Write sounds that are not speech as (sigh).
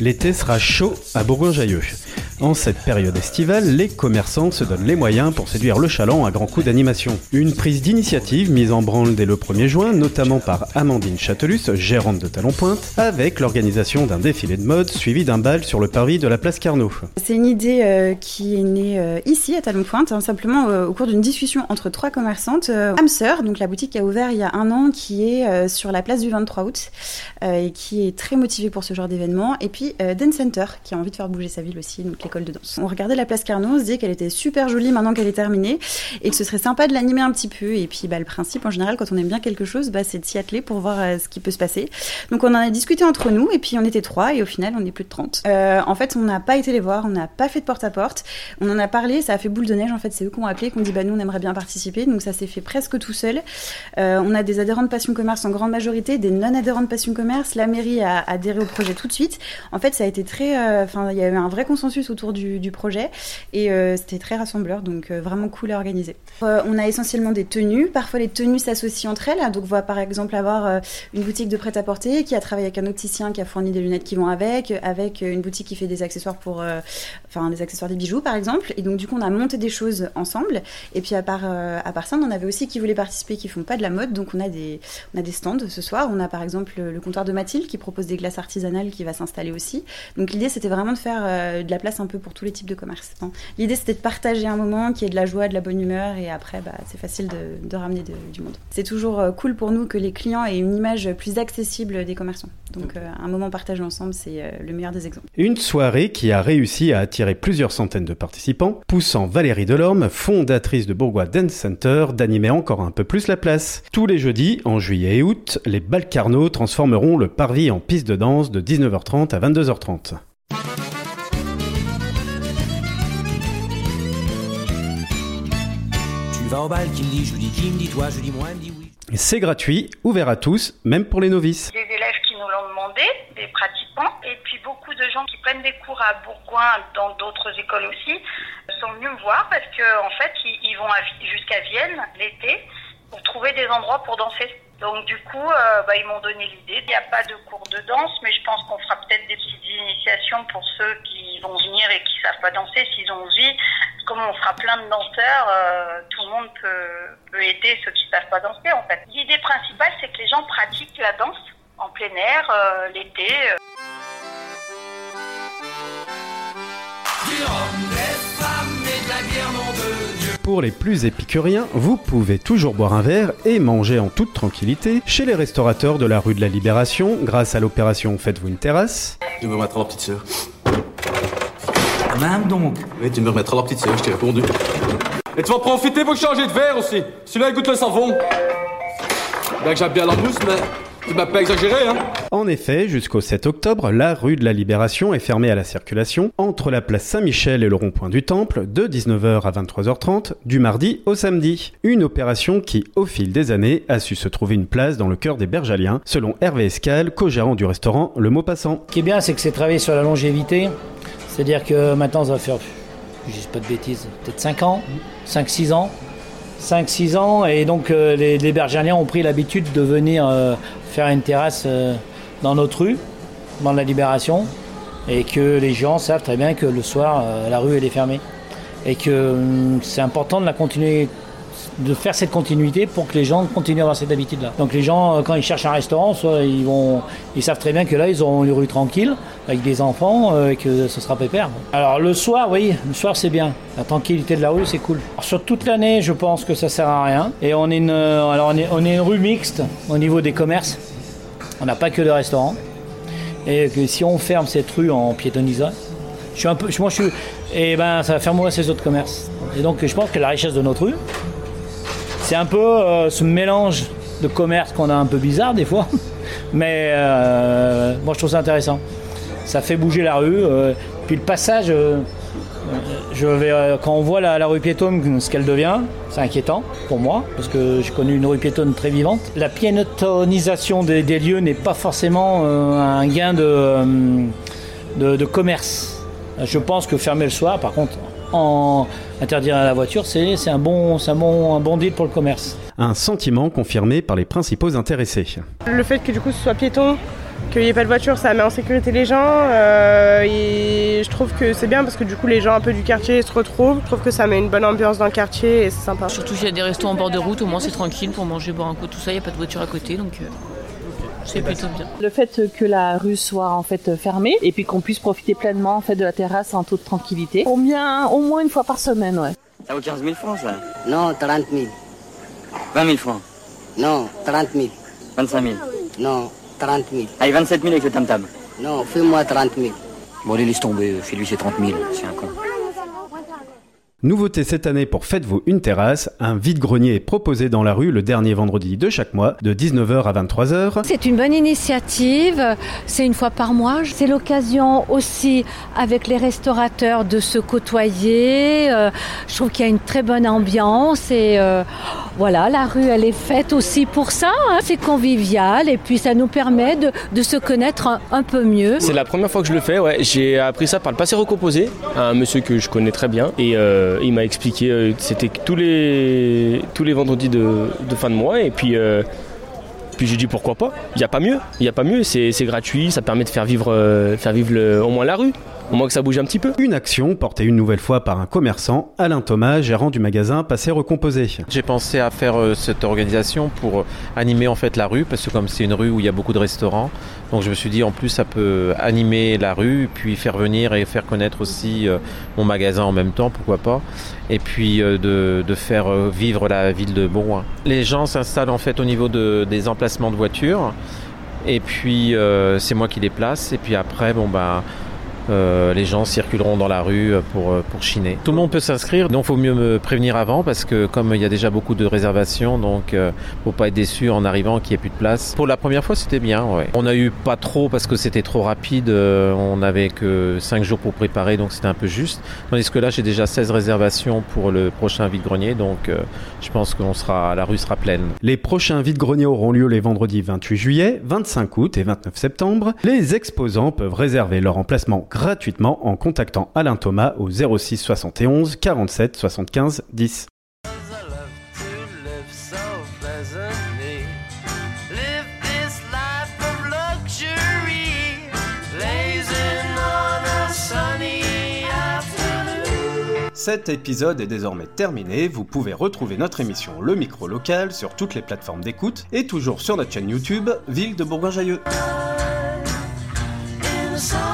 L'été sera chaud à Bourgoin-Jallieu. En cette période estivale, les commerçants se donnent les moyens pour séduire le chaland à grands coups d'animation. Une prise d'initiative mise en branle dès le 1er juin, notamment par Amandine Châtelus, gérante de Talon Pointe, avec l'organisation d'un défilé de mode suivi d'un bal sur le parvis de la place Carnot. C'est une idée euh, qui est née euh, ici à Talon Pointe, hein, simplement euh, au cours d'une discussion entre trois commerçantes. Amser, donc la boutique qui a ouvert il y a un an, qui est sur la place du 23 août et qui est très motivée pour ce genre d'événement. Et puis Dance Center, qui a envie de faire bouger sa ville aussi, de danse. On regardait la place Carnot, on se disait qu'elle était super jolie maintenant qu'elle est terminée et que ce serait sympa de l'animer un petit peu. Et puis bah, le principe en général, quand on aime bien quelque chose, bah, c'est de s'y atteler pour voir ce qui peut se passer. Donc on en a discuté entre nous et puis on était trois et au final on est plus de 30. Euh, en fait, on n'a pas été les voir, on n'a pas fait de porte-à-porte. On en a parlé, ça a fait boule de neige. En fait, c'est eux qui ont appelé, qui ont dit bah nous on aimerait bien participer. Donc ça s'est fait presque tout seul. Euh, on a des adhérents de Passion Commerce en grande majorité, des non-adhérents de Passion Commerce. La mairie a adhéré au projet tout de suite. En fait, ça a été très, euh, enfin il y a eu un vrai consensus autour du, projet et c'était très rassembleur. Donc vraiment cool à organiser. on a essentiellement des tenues. Parfois les tenues s'associent entre elles. Donc on va par exemple avoir une boutique de prêt-à-porter qui a travaillé avec un opticien qui a fourni des lunettes qui vont avec, avec une boutique qui fait des accessoires pour, euh, enfin des accessoires des bijoux par exemple. Et donc du coup on a monté des choses ensemble. Et puis à part, euh, à part ça, on avait aussi qui voulaient participer, qui font pas de la mode. Donc on a des, on a des stands ce soir. On a par exemple le comptoir de Mathilde qui propose des glaces artisanales qui va s'installer aussi. Donc l'idée c'était vraiment de faire euh, de la place un peu pour tous les types de commerces. l'idée c'était de partager un moment qui est de la joie, de la bonne humeur et après bah, c'est facile de, de ramener du monde. C'est toujours cool pour nous que les clients aient une image plus accessible des commerçants. Donc euh, un moment partagé ensemble, c'est euh, le meilleur des exemples. Une soirée qui a réussi à attirer plusieurs centaines de participants, poussant Valérie Delorme, fondatrice de Bourgois Dance Center, d'animer encore un peu plus la place. Tous les jeudis, en juillet et août, les Balcarno transformeront le parvis en piste de danse de 19h30 à 22h30. Tu vas au bal, qui me dit, je dis qui me dit toi, je dis moi, me dit oui. C'est gratuit, ouvert à tous, même pour les novices des pratiquants, et puis beaucoup de gens qui prennent des cours à Bourgoin, dans d'autres écoles aussi, sont venus me voir parce qu'en en fait, ils, vont jusqu'à Vienne l'été pour trouver des endroits pour danser. Donc du coup, euh, bah, ils m'ont donné l'idée. Il n'y a pas de cours de danse, mais je pense qu'on fera peut-être des petites initiations pour ceux qui vont venir et qui savent pas danser, s'ils ont envie. Comme on fera plein de danseurs, euh, tout le monde peut, peut aider ceux qui savent pas danser en fait. L'idée principale, c'est que les gens pratiquent la danse en plein air euh, l'été. Euh. Pour les plus épicuriens, vous pouvez toujours boire un verre et manger en toute tranquillité chez les restaurateurs de la rue de la Libération grâce à l'opération Faites-vous une terrasse. Tu me remettras la petite sœur. Même donc Oui, tu me remettras la petite sœur, je t'ai répondu. Et tu vas profiter pour changer de verre aussi. Celui-là, il goûte le savon. Bien que j'aime bien la mousse, mais tu m'as pas exagéré, hein En effet, jusqu'au 7 octobre, la rue de la Libération est fermée à la circulation entre la place Saint-Michel et le rond-point du Temple de 19h à 23h30 du mardi au samedi. Une opération qui, au fil des années, a su se trouver une place dans le cœur des Bergaliens, selon Hervé Escal, co-gérant du restaurant Le Mot Passant. Ce qui est bien, c'est que c'est travaillé sur la longévité. C'est-à-dire que maintenant, ça va faire, je dis pas de bêtises, peut-être 5 ans, 5-6 ans. 5-6 ans et donc euh, les, les ont pris l'habitude de venir euh, faire une terrasse euh, dans notre rue, dans la Libération, et que les gens savent très bien que le soir la rue est fermée. Et que c'est important de la continuer de faire cette continuité pour que les gens continuent à avoir cette habitude-là. Donc les gens, euh, quand ils cherchent un restaurant, soit ils vont, savent très bien que là, ils auront une rue tranquille avec des enfants euh, et que ce sera pépère. Alors le soir, oui, le soir c'est bien. La tranquillité de la rue, c'est cool. sur toute l'année, je pense que ça sert à rien. Et on est une, euh, alors on est, une rue mixte au niveau des commerces. On n'a pas que de restaurants. Et que si on ferme cette rue en piétonnisant, je suis un peu, moi je suis, et eh ben ça va faire ces autres commerces. Et donc je pense que la richesse de notre rue, c'est un peu euh, ce mélange de commerce qu'on a un peu bizarre des fois, (laughs) mais euh, moi je trouve ça intéressant. Ça fait bouger la rue, euh, puis le passage, je vais, quand on voit la, rue piétonne, ce qu'elle devient, c'est inquiétant pour moi, parce que j'ai connu une rue piétonne très vivante. La piétonnisation des, lieux n'est pas forcément un gain de commerce. Je pense que fermer le soir, par contre, en interdire la voiture, c'est un, bon, un, bon, un bon deal pour le commerce. Un sentiment confirmé par les principaux intéressés. Le fait que du coup ce soit piéton, qu'il n'y ait pas de voiture, ça met en sécurité les gens. euh, et je trouve que c'est bien parce que du coup, les gens un peu du quartier se retrouvent. Je trouve que ça met une bonne ambiance dans le quartier et c'est sympa. Surtout s'il y a des restos en bord de route, au moins c'est tranquille pour manger, boire un coup, tout ça, il n'y a pas de voiture à côté, donc euh, c'est plutôt bien. Le fait que la rue soit en fait fermée et puis qu'on puisse profiter pleinement en fait de la terrasse en toute tranquillité. Combien Au moins une fois par semaine, ouais. Ça vaut 15 000 francs, ça Non, 30 000. 20 000 francs Non, 30 000. 25 000 Non, 30 000. Allez, 27 000 avec le tam-tam. Non, fais-moi 30 000. Bon, allez, laisse tomber. Fais-lui ses 30 000. C'est un con. Nouveauté cette année pour Faites-vous une terrasse, un vide-grenier est proposé dans la rue le dernier vendredi de chaque mois, de 19h à 23h. C'est une bonne initiative, c'est une fois par mois. C'est l'occasion aussi avec les restaurateurs de se côtoyer. Euh, je trouve qu'il y a une très bonne ambiance et euh, voilà, la rue elle est faite aussi pour ça. hein. C'est convivial et puis ça nous permet de, de se connaître un, un peu mieux. C'est la première fois que je le fais, ouais. J'ai appris ça par le passé recomposé, à un monsieur que je connais très bien. Et euh, il m'a expliqué, euh, c'était tous les, vendredis de, fin de mois. Et puis, euh, puis j'ai dit pourquoi pas. Il n'y a pas mieux. Il n'y a pas mieux. C'est gratuit, ça permet de faire vivre, euh, vivre au moins la rue. Au moins que ça bouge un petit peu. Une action portée une nouvelle fois par un commerçant, Alain Thomas, gérant du magasin Passé Recomposé. J'ai pensé à faire euh, cette organisation pour euh, animer en fait la rue parce que comme c'est une rue où il y a beaucoup de restaurants, donc je me suis dit en plus ça peut animer la rue puis faire venir et faire connaître aussi euh, mon magasin en même temps, pourquoi pas, et puis euh, de, de faire euh, vivre la ville de Bourgoin. Les gens s'installent en fait au niveau de, des emplacements de voitures et puis euh, c'est moi qui les place et puis après bon bah euh, les gens circuleront dans la rue pour, euh, pour chiner. Tout le monde peut s'inscrire, donc il faut mieux me prévenir avant parce que comme il y a déjà beaucoup de réservations, donc euh, faut pas être déçu en arrivant qu'il n'y ait plus de place. Pour la première fois, c'était bien. Ouais. On a eu pas trop parce que c'était trop rapide. euh, on n'avait que 5 jours pour préparer, donc c'était un peu juste. Tandis que là, j'ai déjà 16 réservations pour le prochain vide-grenier, donc euh, je pense que sera, la rue sera pleine. Les prochains vides-greniers auront lieu les vendredis 28 juillet, 25 août et 29 septembre. Les exposants peuvent réserver leur emplacement gratuitement en contactant Alain Thomas au 06 71 47 75 10. Cet épisode est désormais terminé, vous pouvez retrouver notre émission Le Micro Local sur toutes les plateformes d'écoute et toujours sur notre chaîne YouTube Ville de Bourgoin-Jallieu. in the summer